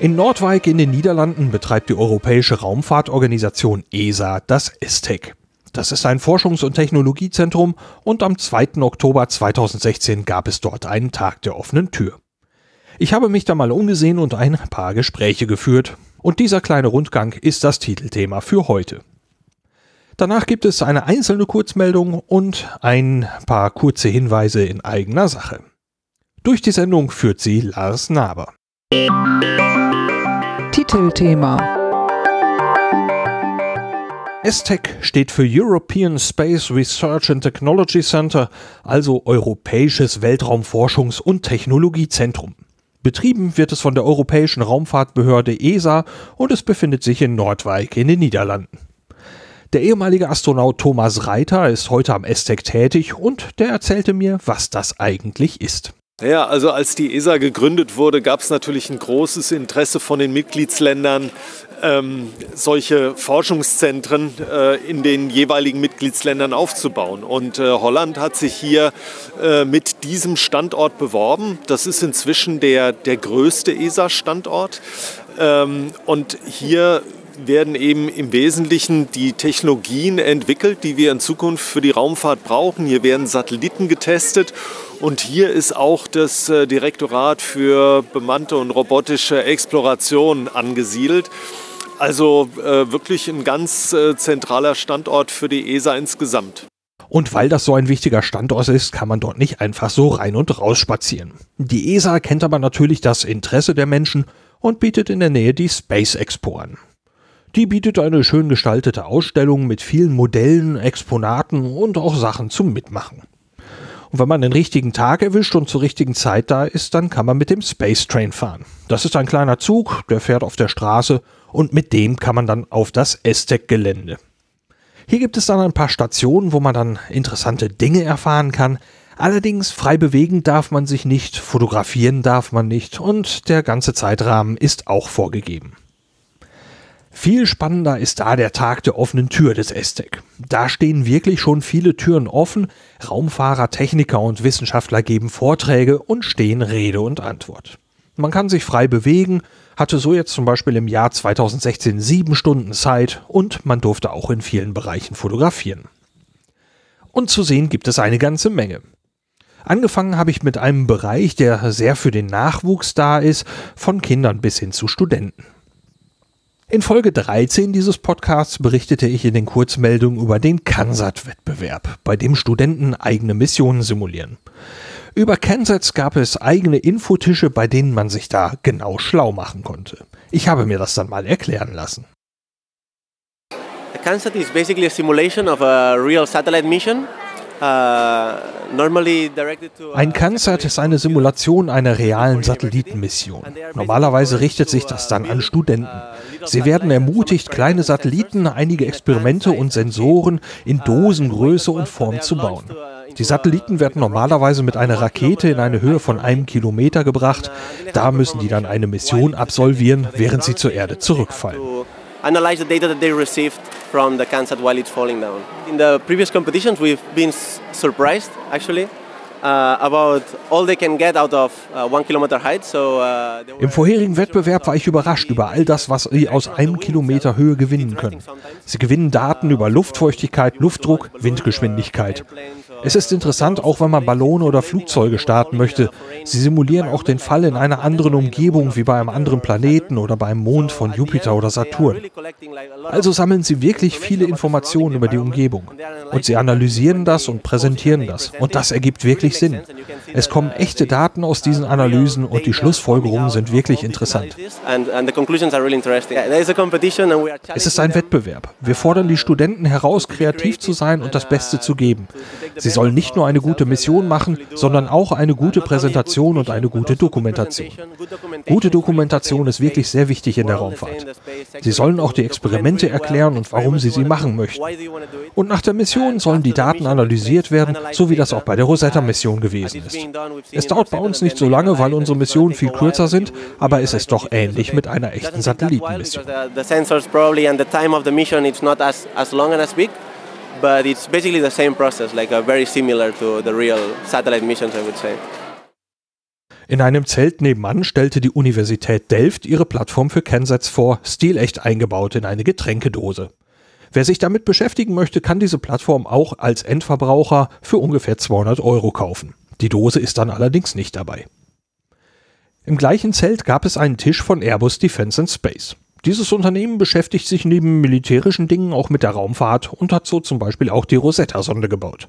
In Nordwijk in den Niederlanden betreibt die Europäische Raumfahrtorganisation ESA das ESTEC. Das ist ein Forschungs- und Technologiezentrum und am 2. Oktober 2016 gab es dort einen Tag der offenen Tür. Ich habe mich da mal umgesehen und ein paar Gespräche geführt. Und dieser kleine Rundgang ist das Titelthema für heute. Danach gibt es eine einzelne Kurzmeldung und ein paar kurze Hinweise in eigener Sache. Durch die Sendung führt sie Lars Naber. Titelthema ESTEC steht für European Space Research and Technology Center, also Europäisches Weltraumforschungs- und Technologiezentrum. Betrieben wird es von der Europäischen Raumfahrtbehörde ESA und es befindet sich in Nordwijk in den Niederlanden. Der ehemalige Astronaut Thomas Reiter ist heute am ESTEC tätig und der erzählte mir, was das eigentlich ist. Ja, also als die ESA gegründet wurde, gab es natürlich ein großes Interesse von den Mitgliedsländern, ähm, solche Forschungszentren äh, in den jeweiligen Mitgliedsländern aufzubauen. Und äh, Holland hat sich hier äh, mit diesem Standort beworben. Das ist inzwischen der, der größte ESA-Standort. Ähm, und hier werden eben im Wesentlichen die Technologien entwickelt, die wir in Zukunft für die Raumfahrt brauchen. Hier werden Satelliten getestet und hier ist auch das äh, Direktorat für bemannte und robotische Exploration angesiedelt. Also äh, wirklich ein ganz äh, zentraler Standort für die ESA insgesamt. Und weil das so ein wichtiger Standort ist, kann man dort nicht einfach so rein und raus spazieren. Die ESA kennt aber natürlich das Interesse der Menschen und bietet in der Nähe die Space Expo an. Die bietet eine schön gestaltete Ausstellung mit vielen Modellen, Exponaten und auch Sachen zum Mitmachen. Und wenn man den richtigen Tag erwischt und zur richtigen Zeit da ist, dann kann man mit dem Space Train fahren. Das ist ein kleiner Zug, der fährt auf der Straße und mit dem kann man dann auf das Aztec-Gelände. Hier gibt es dann ein paar Stationen, wo man dann interessante Dinge erfahren kann. Allerdings frei bewegen darf man sich nicht, fotografieren darf man nicht und der ganze Zeitrahmen ist auch vorgegeben. Viel spannender ist da der Tag der offenen Tür des ESTEC. Da stehen wirklich schon viele Türen offen, Raumfahrer, Techniker und Wissenschaftler geben Vorträge und stehen Rede und Antwort. Man kann sich frei bewegen, hatte so jetzt zum Beispiel im Jahr 2016 sieben Stunden Zeit und man durfte auch in vielen Bereichen fotografieren. Und zu sehen gibt es eine ganze Menge. Angefangen habe ich mit einem Bereich, der sehr für den Nachwuchs da ist, von Kindern bis hin zu Studenten. In Folge 13 dieses Podcasts berichtete ich in den Kurzmeldungen über den CANSAT-Wettbewerb, bei dem Studenten eigene Missionen simulieren. Über CANSATs gab es eigene Infotische, bei denen man sich da genau schlau machen konnte. Ich habe mir das dann mal erklären lassen. The CANSAT is basically a simulation of a real satellite mission ein CANSAT ist eine Simulation einer realen Satellitenmission. Normalerweise richtet sich das dann an Studenten. Sie werden ermutigt, kleine Satelliten, einige Experimente und Sensoren in Dosengröße und Form zu bauen. Die Satelliten werden normalerweise mit einer Rakete in eine Höhe von einem Kilometer gebracht. Da müssen die dann eine Mission absolvieren, während sie zur Erde zurückfallen. Analyze the data that they received from the CANSAT while it's falling down. In the previous competitions, we've been surprised actually Uh, uh, Im vorherigen Wettbewerb war ich überrascht über all das, was sie aus einem Kilometer Höhe gewinnen können. Sie gewinnen Daten über Luftfeuchtigkeit, Luftdruck, Windgeschwindigkeit. Es ist interessant, auch wenn man Ballone oder Flugzeuge starten möchte. Sie simulieren auch den Fall in einer anderen Umgebung, wie bei einem anderen Planeten oder beim Mond von Jupiter oder Saturn. Also sammeln sie wirklich viele Informationen über die Umgebung. Und sie analysieren das und präsentieren das. Und das ergibt wirklich Sinn. Es kommen echte Daten aus diesen Analysen und die Schlussfolgerungen sind wirklich interessant. Es ist ein Wettbewerb. Wir fordern die Studenten heraus, kreativ zu sein und das Beste zu geben. Sie Sie sollen nicht nur eine gute Mission machen, sondern auch eine gute Präsentation und eine gute Dokumentation. Gute Dokumentation ist wirklich sehr wichtig in der Raumfahrt. Sie sollen auch die Experimente erklären und warum sie sie machen möchten. Und nach der Mission sollen die Daten analysiert werden, so wie das auch bei der Rosetta-Mission gewesen ist. Es dauert bei uns nicht so lange, weil unsere Missionen viel kürzer sind, aber es ist doch ähnlich mit einer echten Satellitenmission. But it's basically the same process, like uh, very similar to the real satellite missions, I would say. In einem Zelt nebenan stellte die Universität Delft ihre Plattform für Kensets vor, stilecht eingebaut in eine Getränkedose. Wer sich damit beschäftigen möchte, kann diese Plattform auch als Endverbraucher für ungefähr 200 Euro kaufen. Die Dose ist dann allerdings nicht dabei. Im gleichen Zelt gab es einen Tisch von Airbus Defence and Space. Dieses Unternehmen beschäftigt sich neben militärischen Dingen auch mit der Raumfahrt und hat so zum Beispiel auch die Rosetta-Sonde gebaut.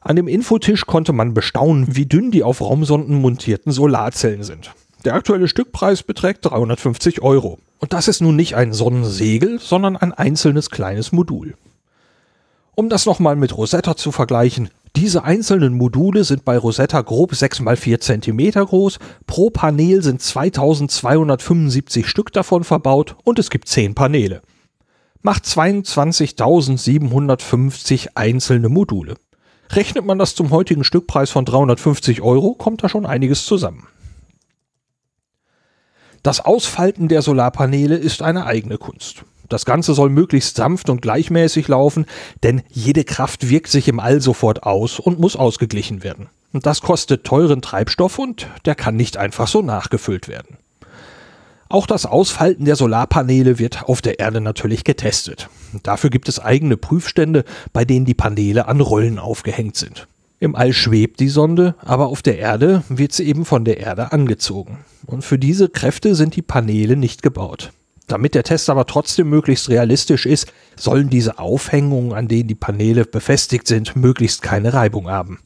An dem Infotisch konnte man bestaunen, wie dünn die auf Raumsonden montierten Solarzellen sind. Der aktuelle Stückpreis beträgt 350 Euro. Und das ist nun nicht ein Sonnensegel, sondern ein einzelnes kleines Modul. Um das nochmal mit Rosetta zu vergleichen, diese einzelnen Module sind bei Rosetta grob 6 x 4 cm groß, pro Panel sind 2275 Stück davon verbaut und es gibt 10 Paneele. Macht 22.750 einzelne Module. Rechnet man das zum heutigen Stückpreis von 350 Euro, kommt da schon einiges zusammen. Das Ausfalten der Solarpaneele ist eine eigene Kunst. Das Ganze soll möglichst sanft und gleichmäßig laufen, denn jede Kraft wirkt sich im All sofort aus und muss ausgeglichen werden. Das kostet teuren Treibstoff und der kann nicht einfach so nachgefüllt werden. Auch das Ausfalten der Solarpaneele wird auf der Erde natürlich getestet. Dafür gibt es eigene Prüfstände, bei denen die Paneele an Rollen aufgehängt sind. Im All schwebt die Sonde, aber auf der Erde wird sie eben von der Erde angezogen. Und für diese Kräfte sind die Paneele nicht gebaut. Damit der Test aber trotzdem möglichst realistisch ist, sollen diese Aufhängungen, an denen die Paneele befestigt sind, möglichst keine Reibung haben.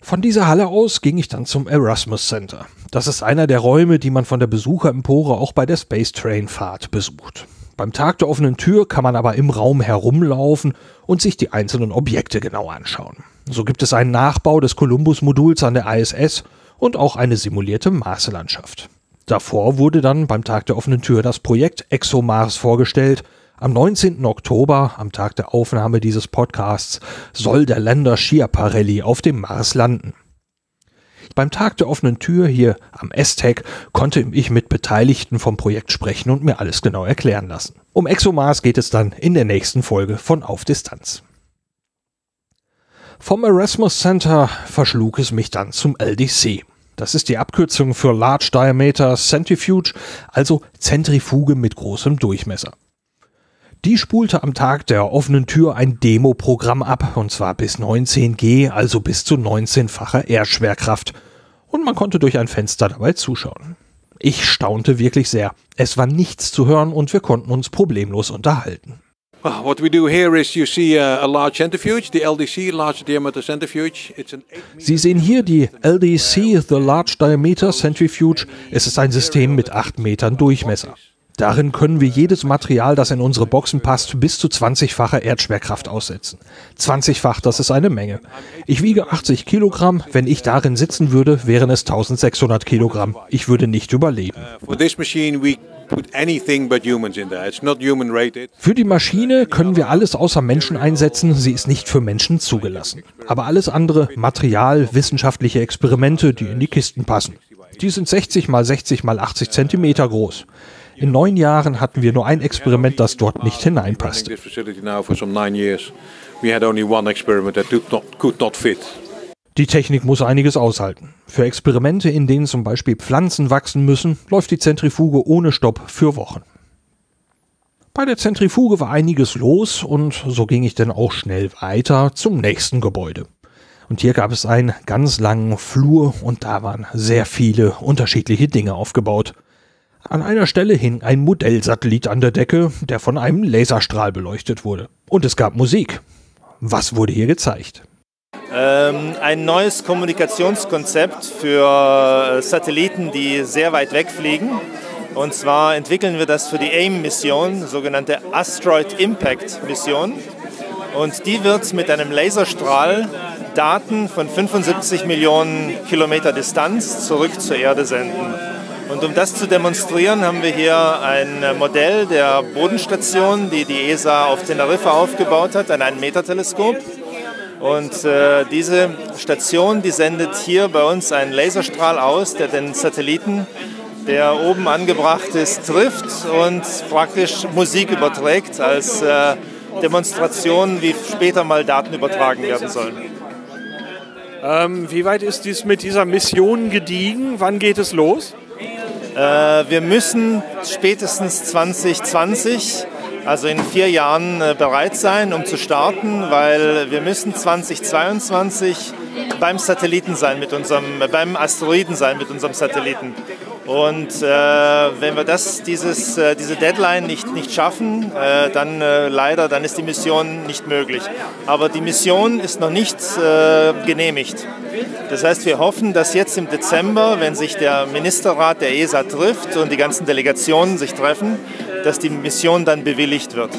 Von dieser Halle aus ging ich dann zum Erasmus Center. Das ist einer der Räume, die man von der Besucherempore auch bei der Space Train Fahrt besucht. Beim Tag der offenen Tür kann man aber im Raum herumlaufen und sich die einzelnen Objekte genau anschauen. So gibt es einen Nachbau des Columbus-Moduls an der ISS und auch eine simulierte Marslandschaft. Davor wurde dann beim Tag der offenen Tür das Projekt ExoMars vorgestellt. Am 19. Oktober, am Tag der Aufnahme dieses Podcasts, soll der Länder Schiaparelli auf dem Mars landen. Beim Tag der offenen Tür hier am S-Tech konnte ich mit Beteiligten vom Projekt sprechen und mir alles genau erklären lassen. Um ExoMars geht es dann in der nächsten Folge von Auf Distanz. Vom Erasmus Center verschlug es mich dann zum LDC. Das ist die Abkürzung für Large Diameter Centrifuge, also Zentrifuge mit großem Durchmesser. Die spulte am Tag der offenen Tür ein Demo-Programm ab, und zwar bis 19G, also bis zu 19-facher Erdschwerkraft. Und man konnte durch ein Fenster dabei zuschauen. Ich staunte wirklich sehr. Es war nichts zu hören und wir konnten uns problemlos unterhalten. What we do here is you see a, large centrifuge, the LDC, Large Diameter Centrifuge. Sie sehen hier die LDC, the Large Diameter Centrifuge. Es ist ein System mit 8 Metern Durchmesser. Darin können wir jedes Material, das in unsere Boxen passt, bis zu 20-facher Erdschwerkraft aussetzen. 20-fach, das ist eine Menge. Ich wiege 80 Kilogramm. Wenn ich darin sitzen würde, wären es 1600 Kilogramm. Ich würde nicht überleben. Uh, für die Maschine können wir alles außer Menschen einsetzen, sie ist nicht für Menschen zugelassen. Aber alles andere, Material, wissenschaftliche Experimente, die in die Kisten passen. Die sind 60 mal 60 mal 80 Zentimeter groß. In neun Jahren hatten wir nur ein Experiment, das dort nicht hineinpasste. We had only one experiment that could not fit. Die Technik muss einiges aushalten. Für Experimente, in denen zum Beispiel Pflanzen wachsen müssen, läuft die Zentrifuge ohne Stopp für Wochen. Bei der Zentrifuge war einiges los und so ging ich dann auch schnell weiter zum nächsten Gebäude. Und hier gab es einen ganz langen Flur und da waren sehr viele unterschiedliche Dinge aufgebaut. An einer Stelle hing ein Modellsatellit an der Decke, der von einem Laserstrahl beleuchtet wurde. Und es gab Musik. Was wurde hier gezeigt? Ähm, ein neues Kommunikationskonzept für äh, Satelliten, die sehr weit wegfliegen. Und zwar entwickeln wir das für die AIM-Mission, sogenannte Asteroid Impact Mission. und die wird mit einem Laserstrahl Daten von 75 Millionen Kilometer Distanz zurück zur Erde senden. Und um das zu demonstrieren, haben wir hier ein Modell der Bodenstation, die die ESA auf Teneriffa aufgebaut hat, ein 1-Meter-Teleskop. Und äh, diese Station, die sendet hier bei uns einen Laserstrahl aus, der den Satelliten, der oben angebracht ist, trifft und praktisch Musik überträgt als äh, Demonstration, wie später mal Daten übertragen werden sollen. Ähm, wie weit ist dies mit dieser Mission gediegen? Wann geht es los? Äh, wir müssen spätestens 2020 also in vier Jahren äh, bereit sein, um zu starten, weil wir müssen 2022 beim Satelliten sein mit unserem, beim Asteroiden sein mit unserem Satelliten. Und äh, wenn wir das, dieses, äh, diese Deadline nicht, nicht schaffen, äh, dann äh, leider, dann ist die Mission nicht möglich. Aber die Mission ist noch nicht äh, genehmigt. Das heißt, wir hoffen, dass jetzt im Dezember, wenn sich der Ministerrat der ESA trifft und die ganzen Delegationen sich treffen, dass die Mission dann bewilligt wird.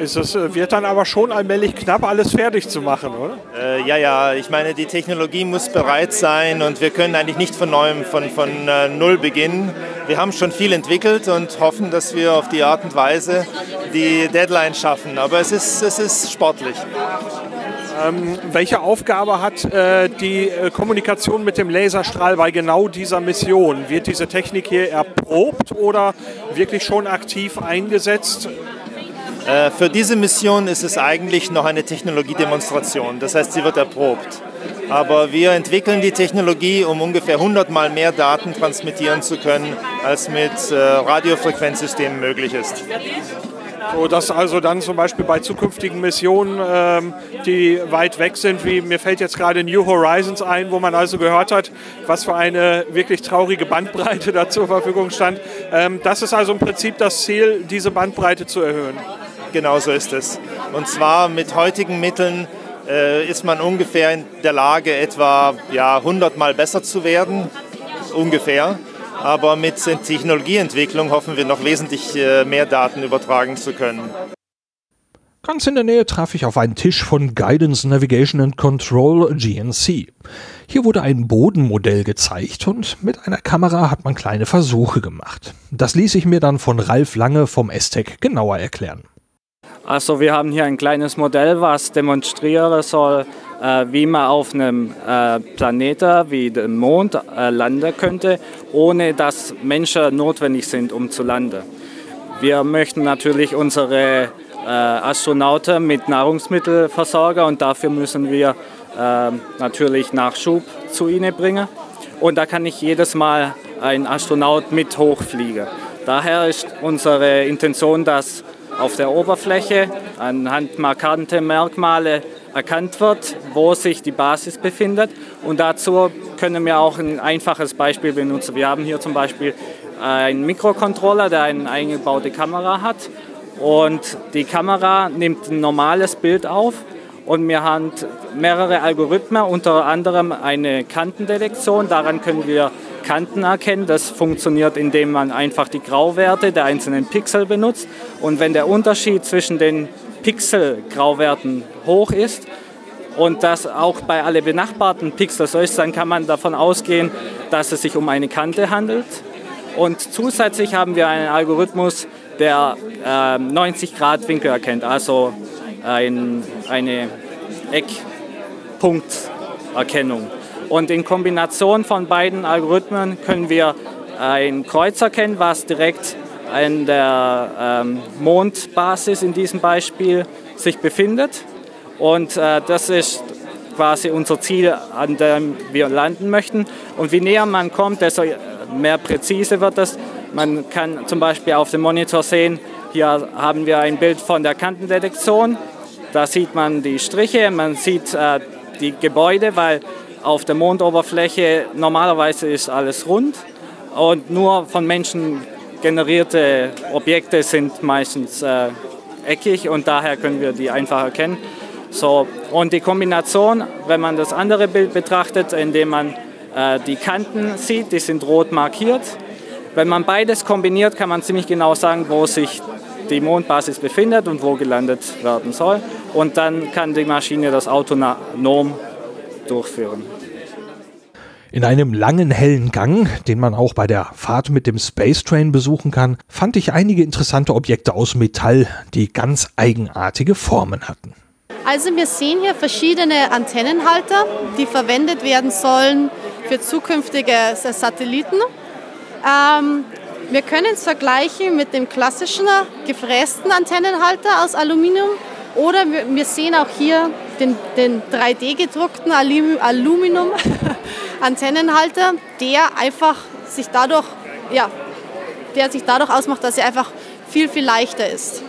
Es äh, wird dann aber schon allmählich knapp, alles fertig zu machen, oder? Äh, ja, ja, ich meine, die Technologie muss bereit sein und wir können eigentlich nicht von neuem, von, von äh, Null beginnen. Wir haben schon viel entwickelt und hoffen, dass wir auf die Art und Weise die Deadline schaffen. Aber es ist, es ist sportlich. Ähm, welche Aufgabe hat äh, die äh, Kommunikation mit dem Laserstrahl bei genau dieser Mission? Wird diese Technik hier erprobt oder wirklich schon aktiv eingesetzt? Äh, für diese Mission ist es eigentlich noch eine Technologiedemonstration. Das heißt, sie wird erprobt. Aber wir entwickeln die Technologie, um ungefähr 100 Mal mehr Daten transmittieren zu können, als mit äh, Radiofrequenzsystemen möglich ist. So dass also dann zum Beispiel bei zukünftigen Missionen, ähm, die weit weg sind, wie mir fällt jetzt gerade New Horizons ein, wo man also gehört hat, was für eine wirklich traurige Bandbreite da zur Verfügung stand. Ähm, das ist also im Prinzip das Ziel, diese Bandbreite zu erhöhen. Genau so ist es. Und zwar mit heutigen Mitteln äh, ist man ungefähr in der Lage, etwa ja, 100 Mal besser zu werden. Ungefähr. Aber mit Technologieentwicklung hoffen wir noch wesentlich äh, mehr Daten übertragen zu können. Ganz in der Nähe traf ich auf einen Tisch von Guidance Navigation and Control GNC. Hier wurde ein Bodenmodell gezeigt und mit einer Kamera hat man kleine Versuche gemacht. Das ließ ich mir dann von Ralf Lange vom STEC genauer erklären. Also wir haben hier ein kleines Modell, was demonstrieren soll, wie man auf einem äh, Planeten wie dem Mond äh, landen könnte, ohne dass Menschen notwendig sind, um zu landen. Wir möchten natürlich unsere äh, Astronauten mit Nahrungsmitteln versorgen und dafür müssen wir äh, natürlich Nachschub zu ihnen bringen. Und da kann nicht jedes Mal ein Astronaut mit hochfliegen. Daher ist unsere Intention, dass auf der Oberfläche anhand markante Merkmale erkannt wird, wo sich die Basis befindet. Und dazu können wir auch ein einfaches Beispiel benutzen. Wir haben hier zum Beispiel einen Mikrocontroller, der eine eingebaute Kamera hat. Und die Kamera nimmt ein normales Bild auf und wir haben mehrere Algorithmen, unter anderem eine Kantendetektion. Daran können wir Kanten erkennen. Das funktioniert, indem man einfach die Grauwerte der einzelnen Pixel benutzt. Und wenn der Unterschied zwischen den Pixel-Grauwerten hoch ist und das auch bei alle benachbarten Pixel so ist, dann kann man davon ausgehen, dass es sich um eine Kante handelt. Und zusätzlich haben wir einen Algorithmus, der äh, 90 Grad Winkel erkennt, also ein, eine Eckpunkterkennung. Und in Kombination von beiden Algorithmen können wir ein Kreuz erkennen, was direkt an der ähm, Mondbasis in diesem Beispiel sich befindet. Und äh, das ist quasi unser Ziel, an dem wir landen möchten. Und wie näher man kommt, desto mehr präzise wird es. Man kann zum Beispiel auf dem Monitor sehen, hier haben wir ein Bild von der Kantendetektion. Da sieht man die Striche, man sieht äh, die Gebäude, weil auf der Mondoberfläche normalerweise ist alles rund und nur von Menschen generierte Objekte sind meistens äh, eckig und daher können wir die einfach erkennen. So, und die Kombination, wenn man das andere Bild betrachtet, indem man äh, die Kanten sieht, die sind rot markiert. Wenn man beides kombiniert, kann man ziemlich genau sagen, wo sich die Mondbasis befindet und wo gelandet werden soll. Und dann kann die Maschine das autonom durchführen. In einem langen hellen Gang, den man auch bei der Fahrt mit dem Space Train besuchen kann, fand ich einige interessante Objekte aus Metall, die ganz eigenartige Formen hatten. Also wir sehen hier verschiedene Antennenhalter, die verwendet werden sollen für zukünftige Satelliten. Ähm, wir können es vergleichen mit dem klassischen gefrästen Antennenhalter aus Aluminium oder wir sehen auch hier den, den 3D-gedruckten Aluminium-Antennenhalter, der einfach sich dadurch, ja, der sich dadurch ausmacht, dass er einfach viel, viel leichter ist.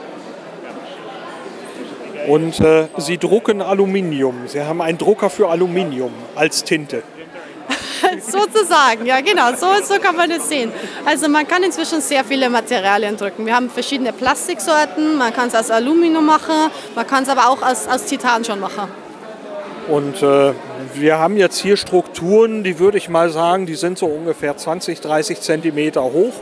Und äh, Sie drucken Aluminium. Sie haben einen Drucker für Aluminium als Tinte. Sozusagen, ja genau, so, so kann man das sehen. Also man kann inzwischen sehr viele Materialien drücken. Wir haben verschiedene Plastiksorten, man kann es aus Aluminium machen, man kann es aber auch aus, aus Titan schon machen. Und äh, wir haben jetzt hier Strukturen, die würde ich mal sagen, die sind so ungefähr 20, 30 Zentimeter hoch.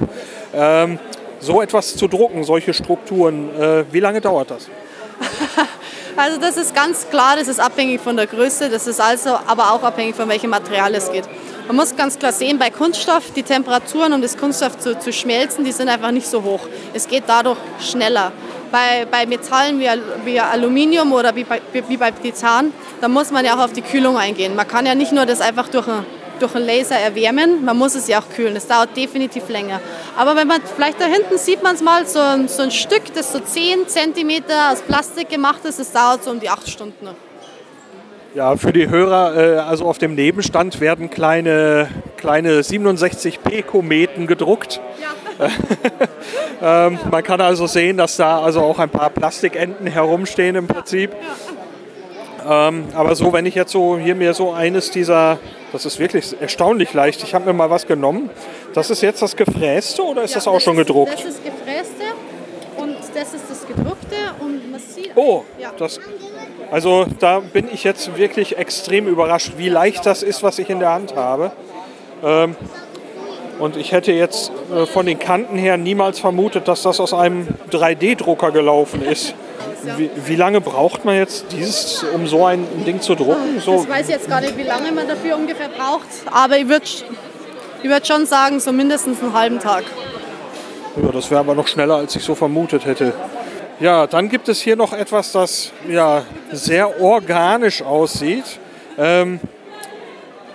Ähm, so etwas zu drucken, solche Strukturen, äh, wie lange dauert das? Also das ist ganz klar, das ist abhängig von der Größe, das ist also aber auch abhängig von welchem Material es geht. Man muss ganz klar sehen, bei Kunststoff, die Temperaturen, um das Kunststoff zu, zu schmelzen, die sind einfach nicht so hoch. Es geht dadurch schneller. Bei, bei Metallen wie, wie Aluminium oder wie bei, Titan, da muss man ja auch auf die Kühlung eingehen. Man kann ja nicht nur das einfach durch ein durch einen Laser erwärmen. Man muss es ja auch kühlen. Das dauert definitiv länger. Aber wenn man vielleicht da hinten sieht man es mal, so ein, so ein Stück, das so 10 cm aus Plastik gemacht ist, das dauert so um die 8 Stunden. Ja, für die Hörer, äh, also auf dem Nebenstand werden kleine, kleine 67p-Kometen gedruckt. Ja. ähm, man kann also sehen, dass da also auch ein paar Plastikenden herumstehen im Prinzip. Ja. Ähm, aber so, wenn ich jetzt so hier mir so eines dieser das ist wirklich erstaunlich leicht. Ich habe mir mal was genommen. Das ist jetzt das Gefräste oder ist ja, das auch das schon gedruckt? Das ist Gefräste und das ist das gedruckte und man sieht. Oh, ja. das. Also da bin ich jetzt wirklich extrem überrascht, wie leicht das ist, was ich in der Hand habe. Ähm, und ich hätte jetzt äh, von den Kanten her niemals vermutet, dass das aus einem 3D-Drucker gelaufen ist. Wie, wie, lange braucht man jetzt dieses, um so ein Ding zu drucken? So das weiß ich jetzt gar nicht, wie lange man dafür ungefähr braucht. Aber ich würde ich würd schon sagen, so mindestens einen halben Tag. Ja, das wäre aber noch schneller, als ich so vermutet hätte. Ja, dann gibt es hier noch etwas, das ja, sehr organisch aussieht. Ähm,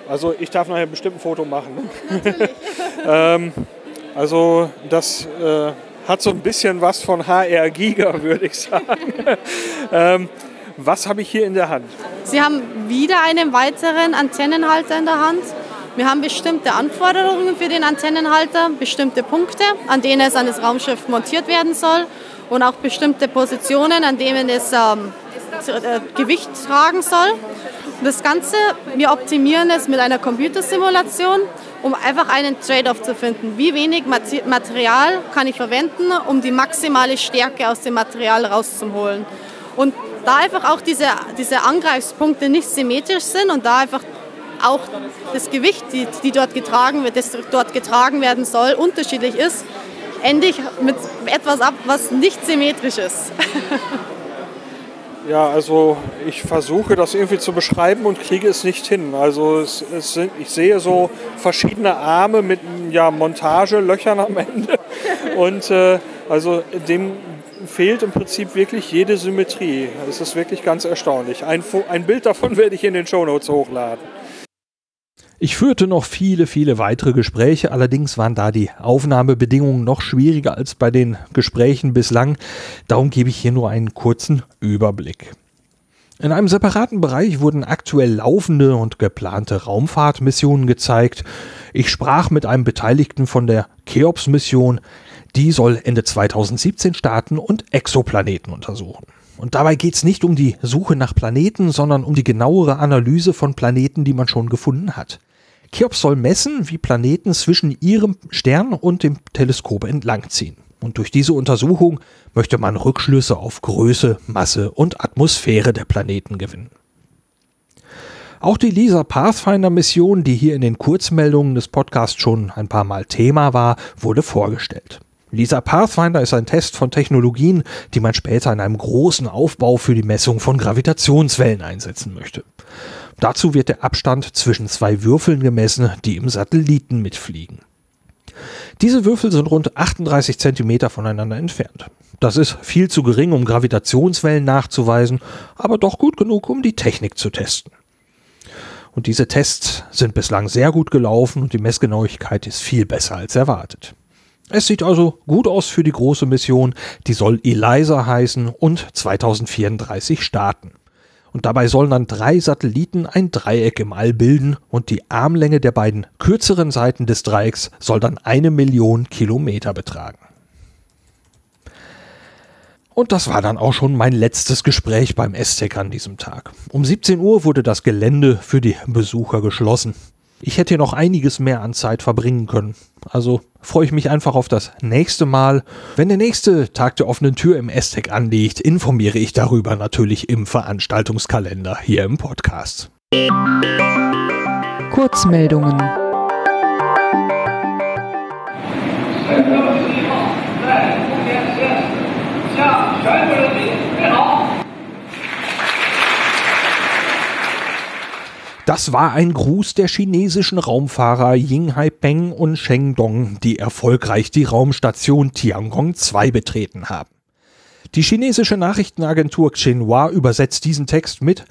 also ich darf nachher bestimmt ein Foto machen. Ne? ähm, also das äh, hat so ein bisschen was von HR Giga, würde ich sagen. ähm, was habe ich hier in der Hand? Sie haben wieder einen weiteren Antennenhalter in der Hand. Wir haben bestimmte Anforderungen für den Antennenhalter, bestimmte Punkte, an denen es an das Raumschiff montiert werden soll und auch bestimmte Positionen, an denen es ähm, äh, Gewicht tragen soll. Das Ganze, wir optimieren es mit einer Computersimulation um einfach einen Trade-off zu finden. Wie wenig Material kann ich verwenden, um die maximale Stärke aus dem Material rauszuholen. Und da einfach auch diese, diese Angreifspunkte nicht symmetrisch sind und da einfach auch das Gewicht, die, die dort getragen wird, das dort getragen werden soll, unterschiedlich ist, ende ich mit etwas ab, was nicht symmetrisch ist. Ja, also ich versuche das irgendwie zu beschreiben und kriege es nicht hin. Also es, es sind, ich sehe so verschiedene Arme mit ja, Montagelöchern am Ende. Und äh, also dem fehlt im Prinzip wirklich jede Symmetrie. Es ist wirklich ganz erstaunlich. Ein, ein Bild davon werde ich in den Show Notes hochladen. Ich führte noch viele, viele weitere Gespräche, allerdings waren da die Aufnahmebedingungen noch schwieriger als bei den Gesprächen bislang. Darum gebe ich hier nur einen kurzen Überblick. In einem separaten Bereich wurden aktuell laufende und geplante Raumfahrtmissionen gezeigt. Ich sprach mit einem Beteiligten von der Cheops-Mission. Die soll Ende 2017 starten und Exoplaneten untersuchen. Und dabei geht es nicht um die Suche nach Planeten, sondern um die genauere Analyse von Planeten, die man schon gefunden hat. Cheops soll messen, wie Planeten zwischen ihrem Stern und dem Teleskop entlangziehen. Und durch diese Untersuchung möchte man Rückschlüsse auf Größe, Masse und Atmosphäre der Planeten gewinnen. Auch die LISA Pathfinder Mission, die hier in den Kurzmeldungen des Podcasts schon ein paar Mal Thema war, wurde vorgestellt. Dieser Pathfinder ist ein Test von Technologien, die man später in einem großen Aufbau für die Messung von Gravitationswellen einsetzen möchte. Dazu wird der Abstand zwischen zwei Würfeln gemessen, die im Satelliten mitfliegen. Diese Würfel sind rund 38 Zentimeter voneinander entfernt. Das ist viel zu gering, um Gravitationswellen nachzuweisen, aber doch gut genug, um die Technik zu testen. Und diese Tests sind bislang sehr gut gelaufen und die Messgenauigkeit ist viel besser als erwartet. Es sieht also gut aus für die große Mission, die soll ELISA heißen und 2034 starten. Und dabei sollen dann drei Satelliten ein Dreieck im All bilden und die Armlänge der beiden kürzeren Seiten des Dreiecks soll dann eine Million Kilometer betragen. Und das war dann auch schon mein letztes Gespräch beim STEC an diesem Tag. Um 17 Uhr wurde das Gelände für die Besucher geschlossen. Ich hätte hier noch einiges mehr an Zeit verbringen können. Also freue ich mich einfach auf das nächste Mal. Wenn der nächste Tag der offenen Tür im Aztec anliegt, informiere ich darüber natürlich im Veranstaltungskalender hier im Podcast. Kurzmeldungen. Das war ein Gruß der chinesischen Raumfahrer Ying Haipeng und Sheng Dong, die erfolgreich die Raumstation Tiangong 2 betreten haben. Die chinesische Nachrichtenagentur Xinhua übersetzt diesen Text mit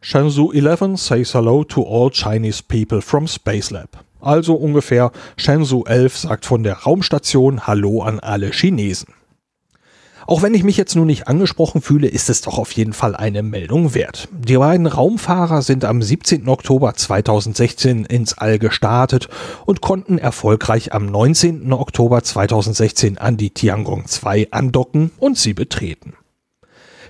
Shenzhou 11 says hello to all Chinese people from Space Lab. Also ungefähr Shenzhou 11 sagt von der Raumstation Hallo an alle Chinesen. Auch wenn ich mich jetzt nun nicht angesprochen fühle, ist es doch auf jeden Fall eine Meldung wert. Die beiden Raumfahrer sind am 17. Oktober 2016 ins All gestartet und konnten erfolgreich am 19. Oktober 2016 an die Tiangong 2 andocken und sie betreten.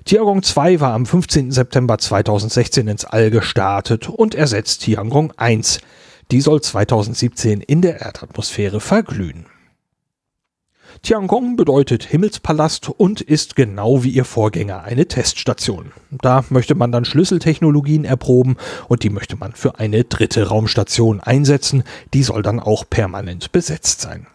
Tiangong 2 war am 15. September 2016 ins All gestartet und ersetzt Tiangong 1. Die soll 2017 in der Erdatmosphäre verglühen. Tiangong bedeutet Himmelspalast und ist genau wie ihr Vorgänger eine Teststation. Da möchte man dann Schlüsseltechnologien erproben und die möchte man für eine dritte Raumstation einsetzen. Die soll dann auch permanent besetzt sein.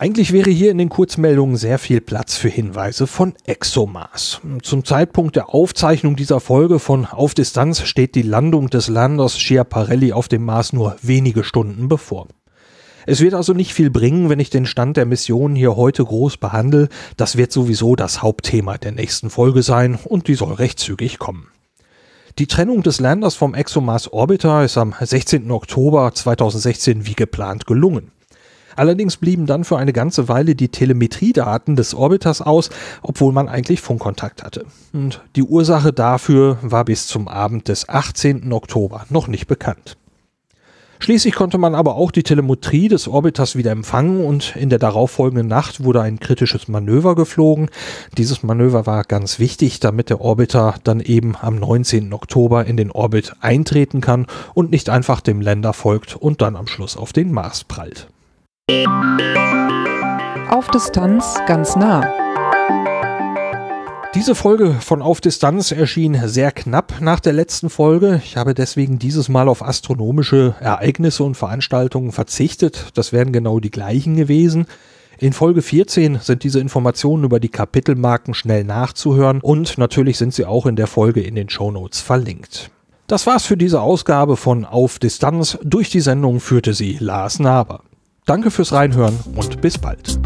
Eigentlich wäre hier in den Kurzmeldungen sehr viel Platz für Hinweise von ExoMars. Zum Zeitpunkt der Aufzeichnung dieser Folge von Auf Distanz steht die Landung des Landers Schiaparelli auf dem Mars nur wenige Stunden bevor. Es wird also nicht viel bringen, wenn ich den Stand der Mission hier heute groß behandle. Das wird sowieso das Hauptthema der nächsten Folge sein und die soll recht zügig kommen. Die Trennung des Landers vom ExoMars Orbiter ist am 16. Oktober 2016 wie geplant gelungen. Allerdings blieben dann für eine ganze Weile die Telemetriedaten des Orbiters aus, obwohl man eigentlich Funkkontakt hatte. Und die Ursache dafür war bis zum Abend des 18. Oktober noch nicht bekannt. Schließlich konnte man aber auch die Telemetrie des Orbiters wieder empfangen und in der darauffolgenden Nacht wurde ein kritisches Manöver geflogen. Dieses Manöver war ganz wichtig, damit der Orbiter dann eben am 19. Oktober in den Orbit eintreten kann und nicht einfach dem Länder folgt und dann am Schluss auf den Mars prallt. Auf Distanz ganz nah. Diese Folge von Auf Distanz erschien sehr knapp nach der letzten Folge. Ich habe deswegen dieses Mal auf astronomische Ereignisse und Veranstaltungen verzichtet. Das wären genau die gleichen gewesen. In Folge 14 sind diese Informationen über die Kapitelmarken schnell nachzuhören und natürlich sind sie auch in der Folge in den Show Notes verlinkt. Das war's für diese Ausgabe von Auf Distanz. Durch die Sendung führte sie Lars Naber. Danke fürs Reinhören und bis bald.